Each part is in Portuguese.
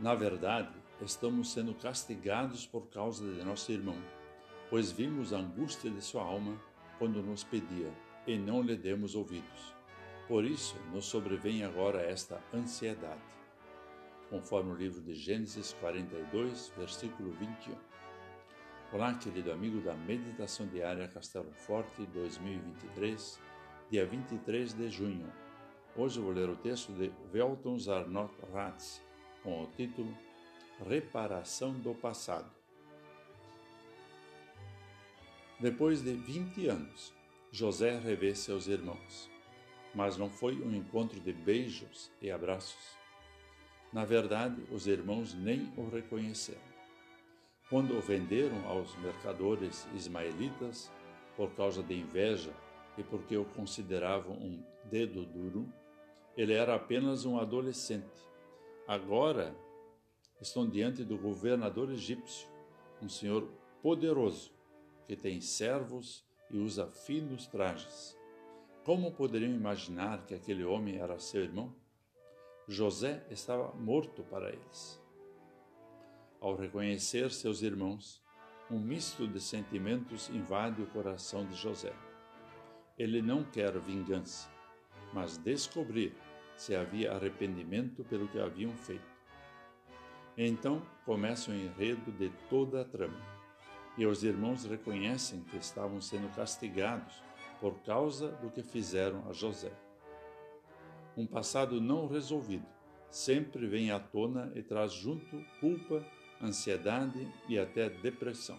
Na verdade, estamos sendo castigados por causa de nosso irmão, pois vimos a angústia de sua alma quando nos pedia e não lhe demos ouvidos. Por isso nos sobrevém agora esta ansiedade. Conforme o livro de Gênesis 42, versículo 21. Olá, querido amigo da Meditação Diária Castelo Forte 2023, dia 23 de junho. Hoje vou ler o texto de Velton Zarnot Ratz, com o título Reparação do Passado. Depois de 20 anos, José revê seus irmãos, mas não foi um encontro de beijos e abraços. Na verdade, os irmãos nem o reconheceram. Quando o venderam aos mercadores ismaelitas por causa de inveja e porque o consideravam um dedo duro, ele era apenas um adolescente Agora estão diante do governador egípcio, um senhor poderoso, que tem servos e usa finos trajes. Como poderiam imaginar que aquele homem era seu irmão? José estava morto para eles. Ao reconhecer seus irmãos, um misto de sentimentos invade o coração de José. Ele não quer vingança, mas descobrir se havia arrependimento pelo que haviam feito. Então começa o enredo de toda a trama, e os irmãos reconhecem que estavam sendo castigados por causa do que fizeram a José. Um passado não resolvido sempre vem à tona e traz junto culpa, ansiedade e até depressão.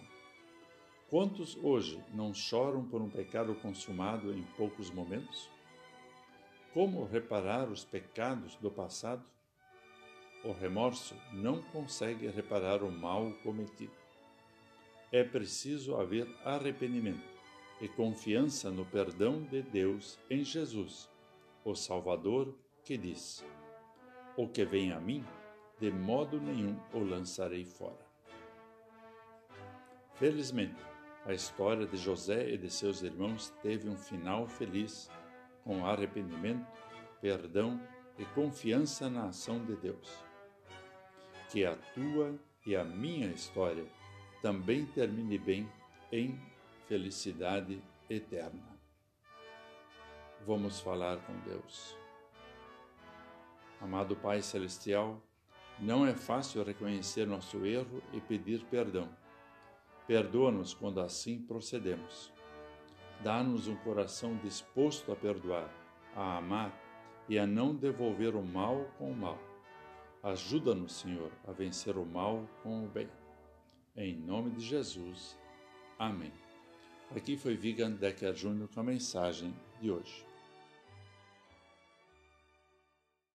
Quantos hoje não choram por um pecado consumado em poucos momentos? Como reparar os pecados do passado? O remorso não consegue reparar o mal cometido. É preciso haver arrependimento e confiança no perdão de Deus em Jesus, o Salvador, que diz: O que vem a mim, de modo nenhum o lançarei fora. Felizmente, a história de José e de seus irmãos teve um final feliz com arrependimento, perdão e confiança na ação de Deus. Que a tua e a minha história também termine bem em felicidade eterna. Vamos falar com Deus. Amado Pai Celestial, não é fácil reconhecer nosso erro e pedir perdão. Perdoa-nos quando assim procedemos. Dá-nos um coração disposto a perdoar, a amar e a não devolver o mal com o mal. Ajuda-nos, Senhor, a vencer o mal com o bem. Em nome de Jesus. Amém. Aqui foi Vigan Decker Júnior com a mensagem de hoje.